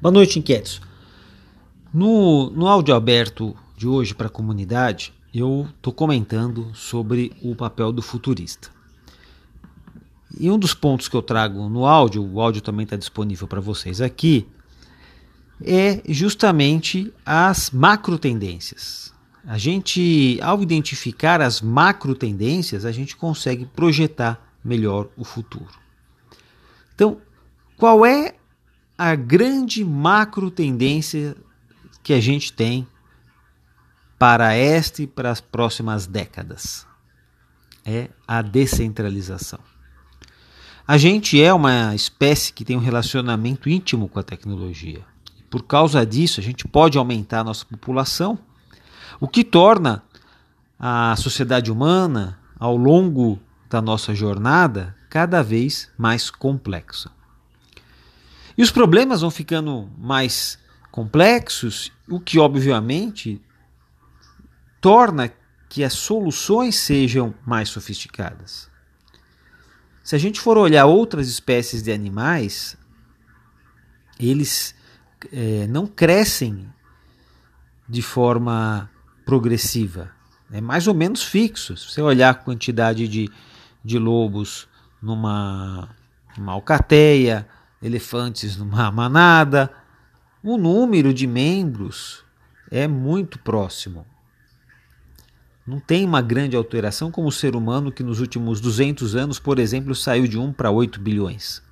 Boa noite, inquietos. No, no áudio aberto de hoje para a comunidade, eu estou comentando sobre o papel do futurista. E um dos pontos que eu trago no áudio, o áudio também está disponível para vocês aqui, é justamente as macro tendências. A gente, ao identificar as macro tendências, a gente consegue projetar melhor o futuro. Então, qual é a grande macro tendência que a gente tem para esta e para as próximas décadas? É a descentralização. A gente é uma espécie que tem um relacionamento íntimo com a tecnologia. Por causa disso, a gente pode aumentar a nossa população, o que torna a sociedade humana, ao longo da nossa jornada, cada vez mais complexa. E os problemas vão ficando mais complexos, o que obviamente torna que as soluções sejam mais sofisticadas. Se a gente for olhar outras espécies de animais, eles é, não crescem de forma progressiva. É mais ou menos fixo. Se você olhar a quantidade de, de lobos numa, numa alcateia, elefantes numa manada, o número de membros é muito próximo. Não tem uma grande alteração como o ser humano que nos últimos 200 anos, por exemplo, saiu de 1 para 8 bilhões.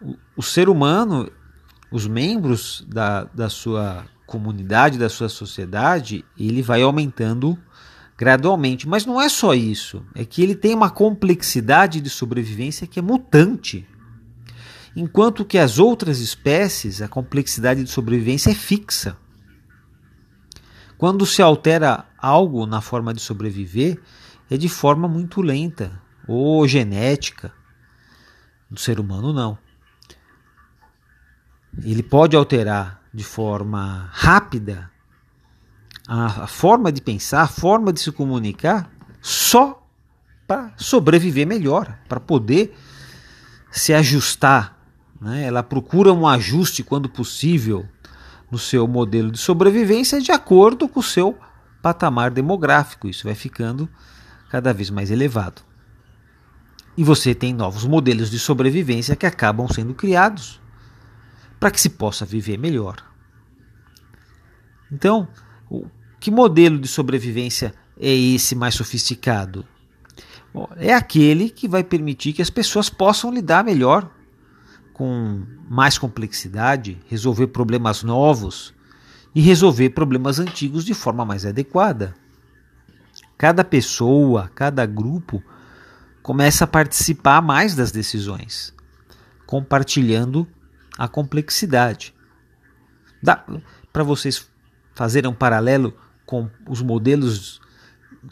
O, o ser humano, os membros da, da sua comunidade, da sua sociedade, ele vai aumentando gradualmente. Mas não é só isso, é que ele tem uma complexidade de sobrevivência que é mutante. Enquanto que as outras espécies, a complexidade de sobrevivência é fixa. Quando se altera algo na forma de sobreviver, é de forma muito lenta ou genética. Do ser humano, não. Ele pode alterar de forma rápida a, a forma de pensar, a forma de se comunicar, só para sobreviver melhor, para poder se ajustar né? Ela procura um ajuste, quando possível, no seu modelo de sobrevivência de acordo com o seu patamar demográfico. Isso vai ficando cada vez mais elevado. E você tem novos modelos de sobrevivência que acabam sendo criados para que se possa viver melhor. Então, que modelo de sobrevivência é esse mais sofisticado? é aquele que vai permitir que as pessoas possam lidar melhor com mais complexidade, resolver problemas novos e resolver problemas antigos de forma mais adequada. Cada pessoa, cada grupo começa a participar mais das decisões, compartilhando a complexidade. Dá para vocês fazerem um paralelo com os modelos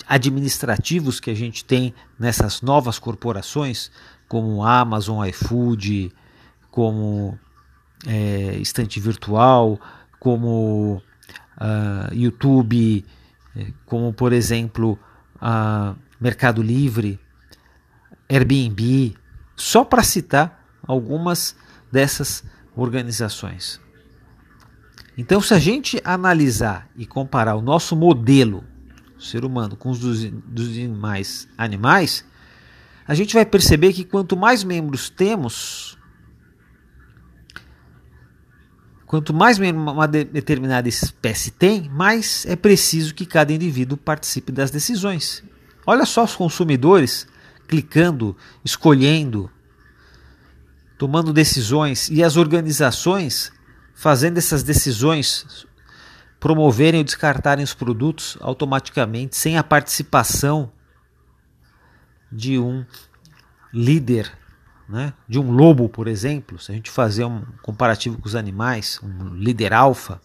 administrativos que a gente tem nessas novas corporações, como Amazon, iFood, como é, estante virtual, como uh, YouTube, é, como por exemplo uh, Mercado Livre, Airbnb, só para citar algumas dessas organizações. Então, se a gente analisar e comparar o nosso modelo, o ser humano, com os dos, dos demais animais, a gente vai perceber que quanto mais membros temos, Quanto mais uma determinada espécie tem, mais é preciso que cada indivíduo participe das decisões. Olha só os consumidores clicando, escolhendo, tomando decisões e as organizações fazendo essas decisões, promoverem ou descartarem os produtos automaticamente, sem a participação de um líder né, de um lobo, por exemplo, se a gente fazer um comparativo com os animais, um líder alfa,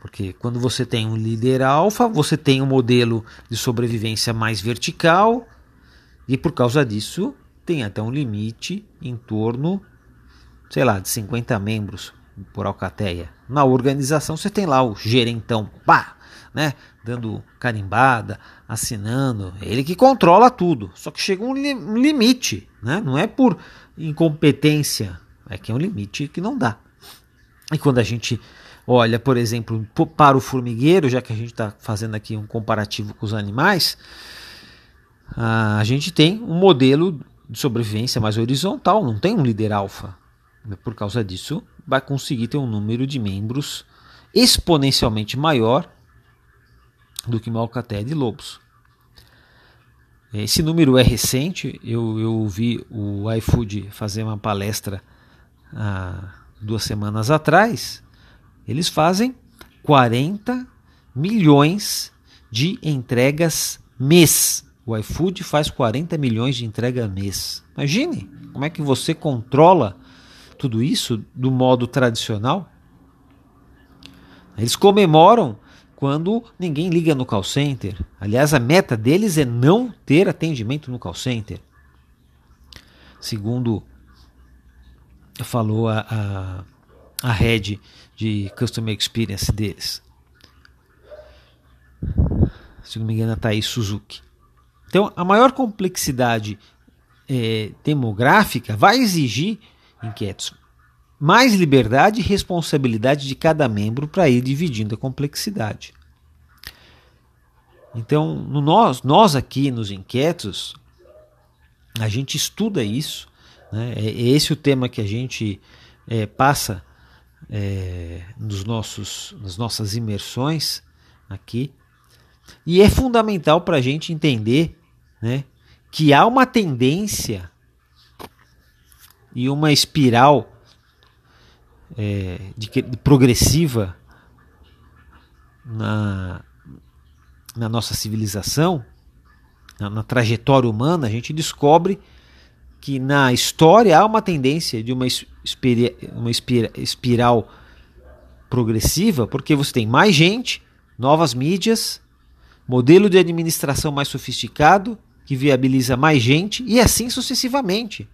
porque quando você tem um líder alfa, você tem um modelo de sobrevivência mais vertical e por causa disso tem até um limite em torno, sei lá, de 50 membros por alcateia. Na organização você tem lá o gerentão, pá, né, dando carimbada, assinando, ele que controla tudo. Só que chega um, um limite, né? Não é por incompetência É que é um limite que não dá. E quando a gente olha, por exemplo, para o formigueiro, já que a gente está fazendo aqui um comparativo com os animais, a gente tem um modelo de sobrevivência mais horizontal, não tem um líder alfa. Por causa disso, vai conseguir ter um número de membros exponencialmente maior do que uma alcateia de lobos. Esse número é recente, eu, eu vi o iFood fazer uma palestra há duas semanas atrás. Eles fazem 40 milhões de entregas mês. O iFood faz 40 milhões de entregas mês. Imagine como é que você controla tudo isso do modo tradicional. Eles comemoram quando ninguém liga no call center. Aliás, a meta deles é não ter atendimento no call center. Segundo falou a, a, a head de Customer Experience deles. Se não me engano, a Thaís Suzuki. Então, a maior complexidade é, demográfica vai exigir inquietos mais liberdade e responsabilidade de cada membro para ir dividindo a complexidade. Então, no nós, nós aqui nos inquietos, a gente estuda isso. Né? É, é esse o tema que a gente é, passa é, nos nossos, nas nossas imersões aqui. E é fundamental para a gente entender né, que há uma tendência e uma espiral é, de, de progressiva na, na nossa civilização, na, na, trajetória humana, a gente descobre que na história há uma tendência de uma, uma espira, espiral progressiva, porque você tem mais gente, novas mídias, modelo de administração mais sofisticado, que viabiliza mais gente, e assim sucessivamente.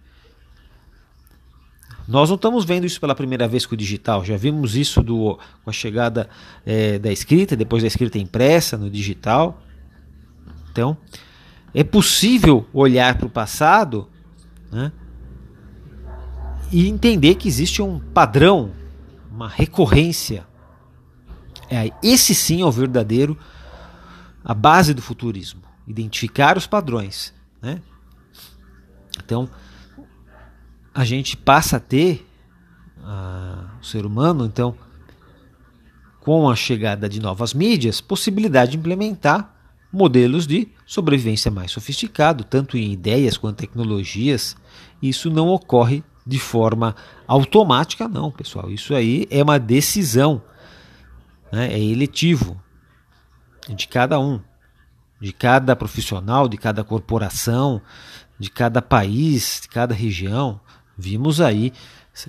Nós não estamos vendo isso pela primeira vez com o digital, já vimos isso do, com a chegada é, da escrita, depois da escrita impressa no digital. Então, é possível olhar para o passado né, e entender que existe um padrão, uma recorrência. É, esse sim é o verdadeiro, a base do futurismo, identificar os padrões. Né? Então, a gente passa a ter o ser humano, então, com a chegada de novas mídias, possibilidade de implementar modelos de sobrevivência mais sofisticado, tanto em ideias quanto em tecnologias. Isso não ocorre de forma automática, não, pessoal. Isso aí é uma decisão, né? é eletivo de cada um, de cada profissional, de cada corporação, de cada país, de cada região. Vimos aí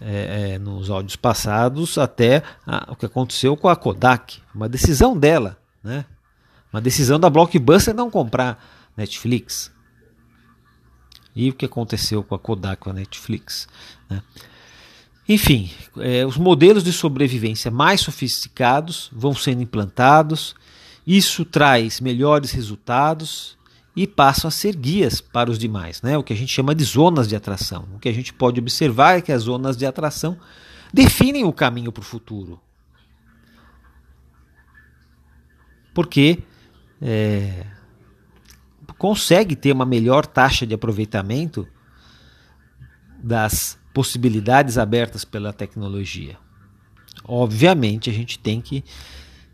é, é, nos áudios passados até a, o que aconteceu com a Kodak, uma decisão dela, né? Uma decisão da Blockbuster não comprar Netflix. E o que aconteceu com a Kodak com a Netflix, né? Enfim, é, os modelos de sobrevivência mais sofisticados vão sendo implantados. Isso traz melhores resultados e passam a ser guias para os demais, né? o que a gente chama de zonas de atração. O que a gente pode observar é que as zonas de atração definem o caminho para o futuro. Porque é, consegue ter uma melhor taxa de aproveitamento das possibilidades abertas pela tecnologia. Obviamente, a gente tem que.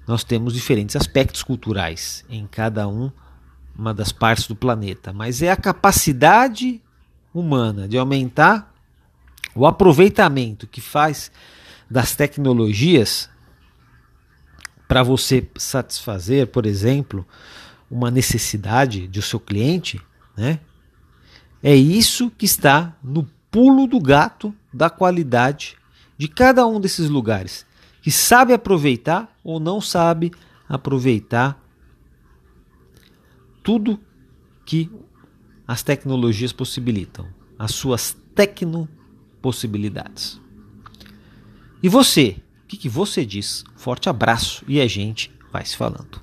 Nós temos diferentes aspectos culturais em cada um uma das partes do planeta, mas é a capacidade humana de aumentar o aproveitamento que faz das tecnologias para você satisfazer, por exemplo, uma necessidade do seu cliente, né? É isso que está no pulo do gato da qualidade de cada um desses lugares, que sabe aproveitar ou não sabe aproveitar tudo que as tecnologias possibilitam, as suas tecnopossibilidades. E você, o que, que você diz? Forte abraço e a gente vai se falando.